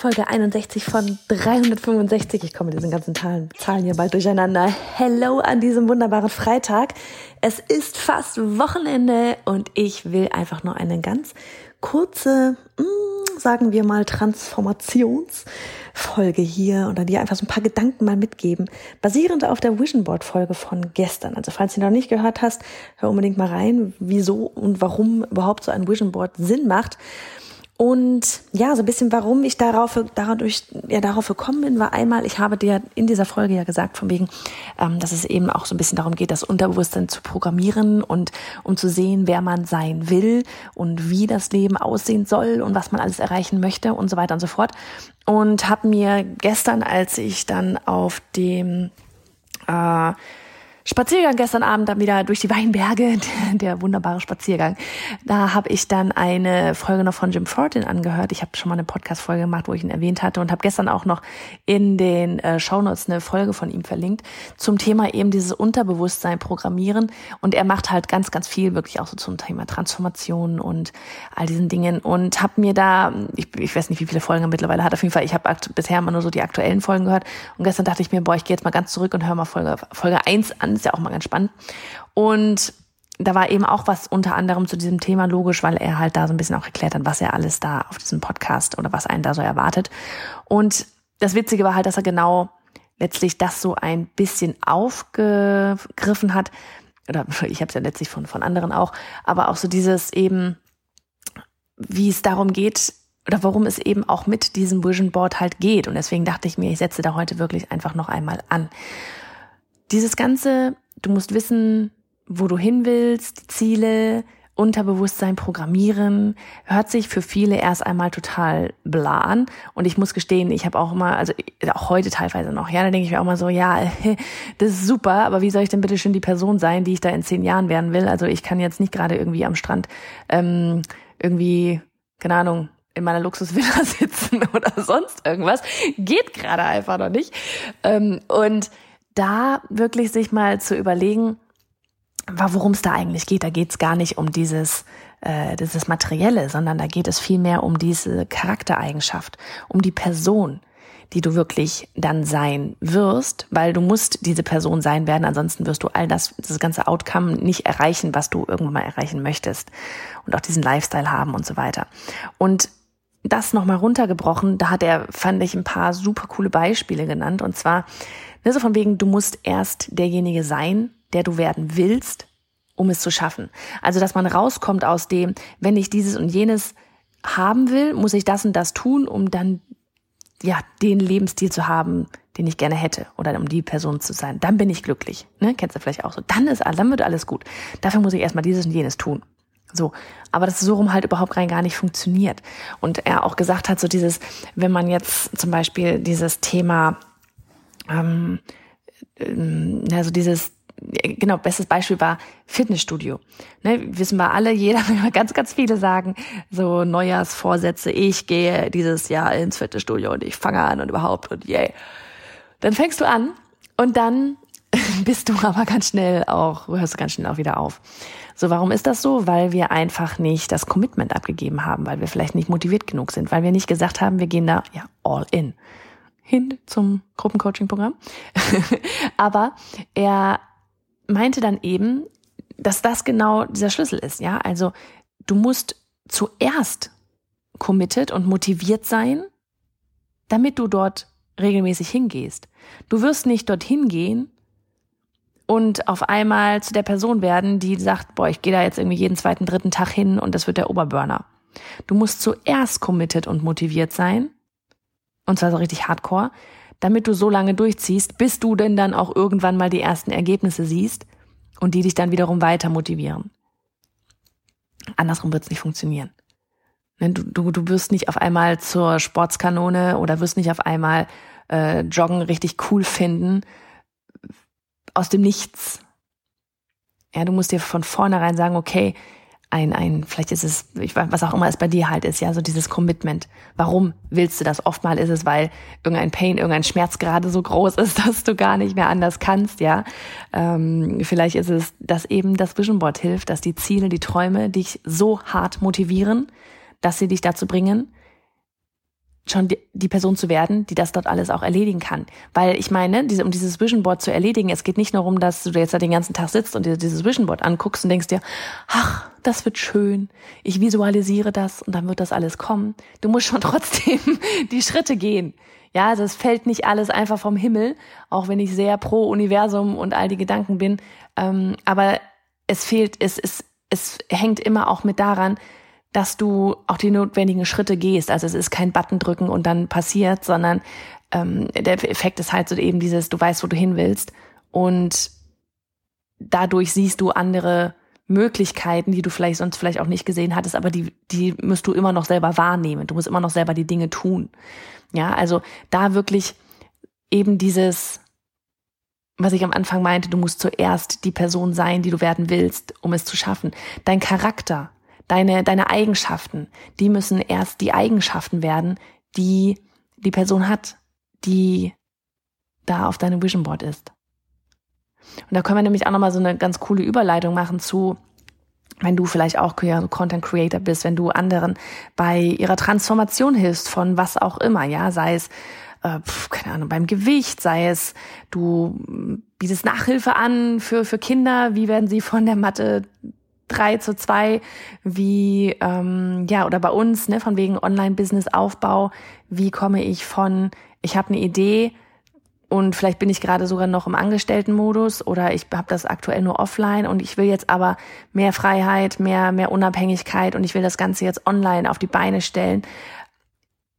Folge 61 von 365. Ich komme mit diesen ganzen Zahlen, Zahlen hier bald durcheinander. Hello an diesem wunderbaren Freitag. Es ist fast Wochenende und ich will einfach nur eine ganz kurze, mm, sagen wir mal, Transformationsfolge hier oder dir einfach so ein paar Gedanken mal mitgeben, basierend auf der Vision Board Folge von gestern. Also falls du noch nicht gehört hast, hör unbedingt mal rein, wieso und warum überhaupt so ein Vision Board Sinn macht. Und ja, so ein bisschen, warum ich darauf, dadurch, ja, darauf gekommen bin, war einmal, ich habe dir in dieser Folge ja gesagt, von wegen, ähm, dass es eben auch so ein bisschen darum geht, das Unterbewusstsein zu programmieren und um zu sehen, wer man sein will und wie das Leben aussehen soll und was man alles erreichen möchte und so weiter und so fort. Und habe mir gestern, als ich dann auf dem äh, Spaziergang gestern Abend dann wieder durch die Weinberge, der wunderbare Spaziergang. Da habe ich dann eine Folge noch von Jim Fortin angehört. Ich habe schon mal eine Podcast-Folge gemacht, wo ich ihn erwähnt hatte und habe gestern auch noch in den äh, Shownotes eine Folge von ihm verlinkt zum Thema eben dieses Unterbewusstsein programmieren. Und er macht halt ganz, ganz viel wirklich auch so zum Thema Transformation und all diesen Dingen. Und habe mir da, ich, ich weiß nicht, wie viele Folgen er mittlerweile hat, auf jeden Fall, ich habe bisher immer nur so die aktuellen Folgen gehört. Und gestern dachte ich mir, boah, ich gehe jetzt mal ganz zurück und höre mal Folge, Folge 1 an ist ja auch mal ganz spannend. Und da war eben auch was unter anderem zu diesem Thema logisch, weil er halt da so ein bisschen auch erklärt hat, was er alles da auf diesem Podcast oder was einen da so erwartet. Und das Witzige war halt, dass er genau letztlich das so ein bisschen aufgegriffen hat. Oder ich habe es ja letztlich von, von anderen auch, aber auch so dieses eben, wie es darum geht, oder warum es eben auch mit diesem Vision Board halt geht. Und deswegen dachte ich mir, ich setze da heute wirklich einfach noch einmal an. Dieses ganze, du musst wissen, wo du hin willst, die Ziele, Unterbewusstsein programmieren, hört sich für viele erst einmal total bla an. Und ich muss gestehen, ich habe auch immer, also auch heute teilweise noch, ja, da denke ich mir auch mal so, ja, das ist super, aber wie soll ich denn bitte schön die Person sein, die ich da in zehn Jahren werden will? Also ich kann jetzt nicht gerade irgendwie am Strand ähm, irgendwie, keine Ahnung, in meiner Luxusvilla sitzen oder sonst irgendwas. Geht gerade einfach noch nicht. Ähm, und da wirklich sich mal zu überlegen, worum es da eigentlich geht. Da geht es gar nicht um dieses, äh, dieses Materielle, sondern da geht es vielmehr um diese Charaktereigenschaft, um die Person, die du wirklich dann sein wirst, weil du musst diese Person sein werden, ansonsten wirst du all das, das ganze Outcome nicht erreichen, was du irgendwann mal erreichen möchtest und auch diesen Lifestyle haben und so weiter. Und das nochmal runtergebrochen, da hat er, fand ich, ein paar super coole Beispiele genannt und zwar Ne, so von wegen, du musst erst derjenige sein, der du werden willst, um es zu schaffen. Also, dass man rauskommt aus dem, wenn ich dieses und jenes haben will, muss ich das und das tun, um dann ja den Lebensstil zu haben, den ich gerne hätte oder um die Person zu sein. Dann bin ich glücklich. Ne? Kennst du vielleicht auch so. Dann ist dann wird alles gut. Dafür muss ich erstmal dieses und jenes tun. So, aber das so rum halt überhaupt rein gar nicht funktioniert. Und er auch gesagt hat, so dieses, wenn man jetzt zum Beispiel dieses Thema ähm, also dieses genau, bestes Beispiel war Fitnessstudio. Ne, wissen wir alle, jeder, ganz, ganz viele sagen, so Neujahrsvorsätze, ich gehe dieses Jahr ins Fitnessstudio und ich fange an und überhaupt und yay. Dann fängst du an und dann bist du aber ganz schnell auch, hörst du ganz schnell auch wieder auf. So, warum ist das so? Weil wir einfach nicht das Commitment abgegeben haben, weil wir vielleicht nicht motiviert genug sind, weil wir nicht gesagt haben, wir gehen da ja all in hin zum Gruppencoaching-Programm. Aber er meinte dann eben, dass das genau dieser Schlüssel ist, ja. Also du musst zuerst committed und motiviert sein, damit du dort regelmäßig hingehst. Du wirst nicht dorthin gehen und auf einmal zu der Person werden, die sagt, boah, ich gehe da jetzt irgendwie jeden zweiten, dritten Tag hin und das wird der Oberburner. Du musst zuerst committed und motiviert sein. Und zwar so richtig hardcore, damit du so lange durchziehst, bis du denn dann auch irgendwann mal die ersten Ergebnisse siehst und die dich dann wiederum weiter motivieren. Andersrum wird es nicht funktionieren. Ne, du, du, du wirst nicht auf einmal zur Sportskanone oder wirst nicht auf einmal äh, Joggen richtig cool finden aus dem Nichts. Ja, du musst dir von vornherein sagen, okay, ein, ein, vielleicht ist es, ich weiß, was auch immer es bei dir halt ist, ja, so dieses Commitment. Warum willst du das? Oftmal ist es, weil irgendein Pain, irgendein Schmerz gerade so groß ist, dass du gar nicht mehr anders kannst, ja. Ähm, vielleicht ist es, dass eben das Vision Board hilft, dass die Ziele, die Träume dich so hart motivieren, dass sie dich dazu bringen, schon die, die, Person zu werden, die das dort alles auch erledigen kann. Weil ich meine, diese, um dieses Vision Board zu erledigen, es geht nicht nur darum, dass du jetzt da den ganzen Tag sitzt und dir dieses Vision Board anguckst und denkst dir, ach, das wird schön, ich visualisiere das und dann wird das alles kommen. Du musst schon trotzdem die Schritte gehen. Ja, also es fällt nicht alles einfach vom Himmel, auch wenn ich sehr pro Universum und all die Gedanken bin. Ähm, aber es fehlt, es, es, es hängt immer auch mit daran, dass du auch die notwendigen Schritte gehst. Also es ist kein Button drücken und dann passiert, sondern ähm, der Effekt ist halt so eben dieses, du weißt, wo du hin willst und dadurch siehst du andere Möglichkeiten, die du vielleicht sonst vielleicht auch nicht gesehen hattest, aber die, die musst du immer noch selber wahrnehmen. Du musst immer noch selber die Dinge tun. Ja, also da wirklich eben dieses, was ich am Anfang meinte, du musst zuerst die Person sein, die du werden willst, um es zu schaffen. Dein Charakter, deine, deine Eigenschaften, die müssen erst die Eigenschaften werden, die die Person hat, die da auf deinem Vision Board ist. Und da können wir nämlich auch nochmal so eine ganz coole Überleitung machen zu, wenn du vielleicht auch Content Creator bist, wenn du anderen bei ihrer Transformation hilfst von was auch immer, ja, sei es äh, keine Ahnung, beim Gewicht, sei es du bietest Nachhilfe an für, für Kinder, wie werden sie von der Mathe 3 zu 2, wie, ähm, ja, oder bei uns, ne, von wegen Online-Business-Aufbau, wie komme ich von, ich habe eine Idee und vielleicht bin ich gerade sogar noch im Angestelltenmodus oder ich habe das aktuell nur offline und ich will jetzt aber mehr Freiheit, mehr, mehr Unabhängigkeit und ich will das Ganze jetzt online auf die Beine stellen,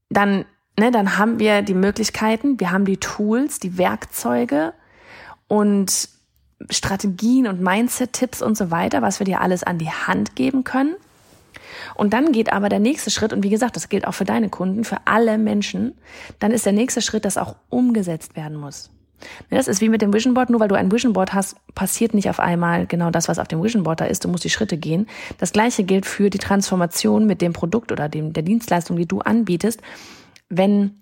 dann, ne, dann haben wir die Möglichkeiten, wir haben die Tools, die Werkzeuge und Strategien und Mindset-Tipps und so weiter, was wir dir alles an die Hand geben können. Und dann geht aber der nächste Schritt, und wie gesagt, das gilt auch für deine Kunden, für alle Menschen, dann ist der nächste Schritt, dass auch umgesetzt werden muss. Das ist wie mit dem Vision Board. Nur weil du ein Vision Board hast, passiert nicht auf einmal genau das, was auf dem Vision Board da ist. Du musst die Schritte gehen. Das gleiche gilt für die Transformation mit dem Produkt oder dem, der Dienstleistung, die du anbietest. Wenn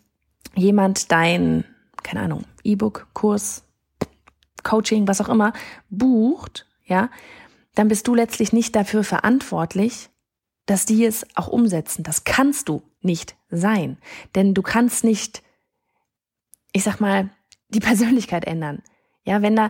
jemand dein, keine Ahnung, E-Book, Kurs, Coaching, was auch immer, bucht, ja, dann bist du letztlich nicht dafür verantwortlich, dass die es auch umsetzen. Das kannst du nicht sein. Denn du kannst nicht, ich sag mal, die Persönlichkeit ändern. Ja, wenn da,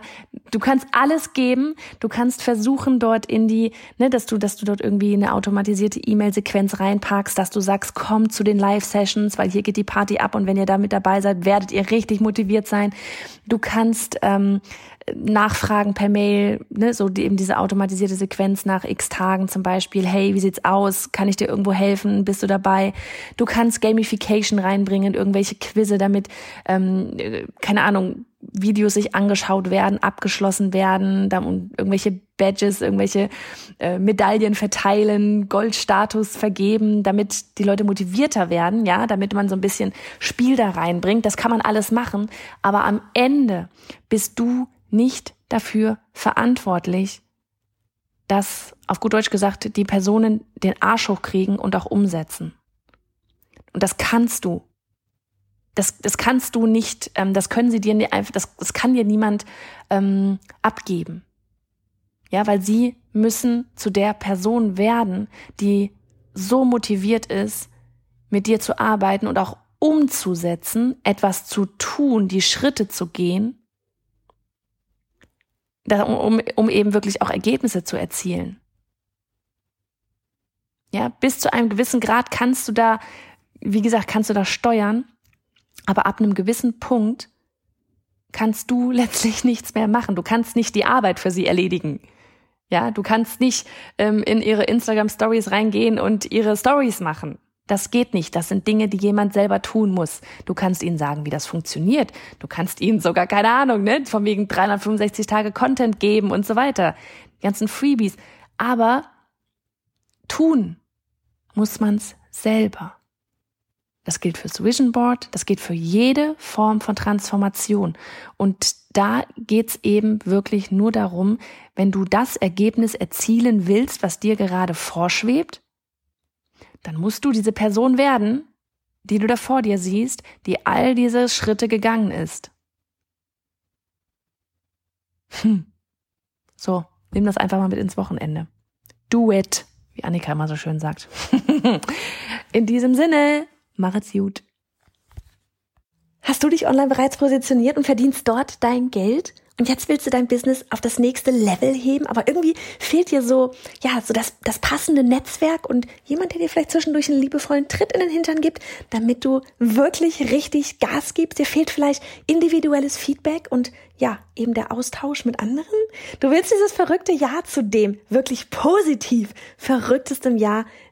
du kannst alles geben, du kannst versuchen dort in die, ne, dass du, dass du dort irgendwie eine automatisierte E-Mail-Sequenz reinpackst, dass du sagst, komm zu den Live-Sessions, weil hier geht die Party ab und wenn ihr da mit dabei seid, werdet ihr richtig motiviert sein. Du kannst ähm, Nachfragen per Mail, ne, so die, eben diese automatisierte Sequenz nach x Tagen zum Beispiel. Hey, wie sieht's aus? Kann ich dir irgendwo helfen? Bist du dabei? Du kannst Gamification reinbringen, irgendwelche Quizze, damit, ähm, keine Ahnung, Videos sich angeschaut werden, abgeschlossen werden, dann irgendwelche Badges, irgendwelche äh, Medaillen verteilen, Goldstatus vergeben, damit die Leute motivierter werden, ja, damit man so ein bisschen Spiel da reinbringt. Das kann man alles machen, aber am Ende bist du nicht dafür verantwortlich, dass, auf gut Deutsch gesagt, die Personen den Arsch hochkriegen und auch umsetzen. Und das kannst du. Das, das kannst du nicht, ähm, das können sie dir nicht einfach, das, das kann dir niemand ähm, abgeben. Ja, weil sie müssen zu der Person werden, die so motiviert ist, mit dir zu arbeiten und auch umzusetzen, etwas zu tun, die Schritte zu gehen, um, um eben wirklich auch Ergebnisse zu erzielen. Ja, bis zu einem gewissen Grad kannst du da, wie gesagt, kannst du da steuern, aber ab einem gewissen Punkt kannst du letztlich nichts mehr machen. Du kannst nicht die Arbeit für sie erledigen. Ja, du kannst nicht ähm, in ihre Instagram Stories reingehen und ihre Stories machen. Das geht nicht. Das sind Dinge, die jemand selber tun muss. Du kannst ihnen sagen, wie das funktioniert. Du kannst ihnen sogar, keine Ahnung, ne, von wegen 365 Tage Content geben und so weiter. Die ganzen Freebies. Aber tun muss man's selber. Das gilt fürs Vision Board, das gilt für jede Form von Transformation. Und da geht's eben wirklich nur darum, wenn du das Ergebnis erzielen willst, was dir gerade vorschwebt, dann musst du diese Person werden, die du da vor dir siehst, die all diese Schritte gegangen ist. Hm. So, nimm das einfach mal mit ins Wochenende. Do it, wie Annika immer so schön sagt. In diesem Sinne, mach es gut. Hast du dich online bereits positioniert und verdienst dort dein Geld? Und jetzt willst du dein Business auf das nächste Level heben, aber irgendwie fehlt dir so, ja, so das, das passende Netzwerk und jemand, der dir vielleicht zwischendurch einen liebevollen Tritt in den Hintern gibt, damit du wirklich richtig Gas gibst. Dir fehlt vielleicht individuelles Feedback und ja, eben der Austausch mit anderen. Du willst dieses verrückte Jahr zu dem wirklich positiv verrücktestem Jahr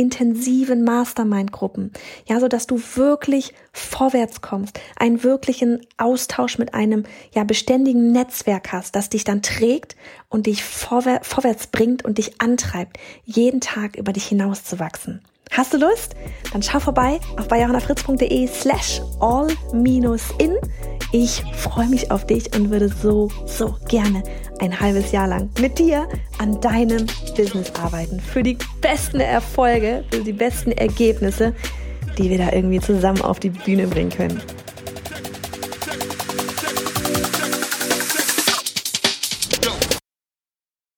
intensiven Mastermind-Gruppen, ja, so dass du wirklich vorwärts kommst, einen wirklichen Austausch mit einem ja beständigen Netzwerk hast, das dich dann trägt und dich vorwär vorwärts bringt und dich antreibt, jeden Tag über dich hinauszuwachsen. Hast du Lust? Dann schau vorbei auf bayerhannafritz.de slash all-in. Ich freue mich auf dich und würde so, so gerne ein halbes Jahr lang mit dir an deinem Business arbeiten. Für die besten Erfolge, für die besten Ergebnisse, die wir da irgendwie zusammen auf die Bühne bringen können.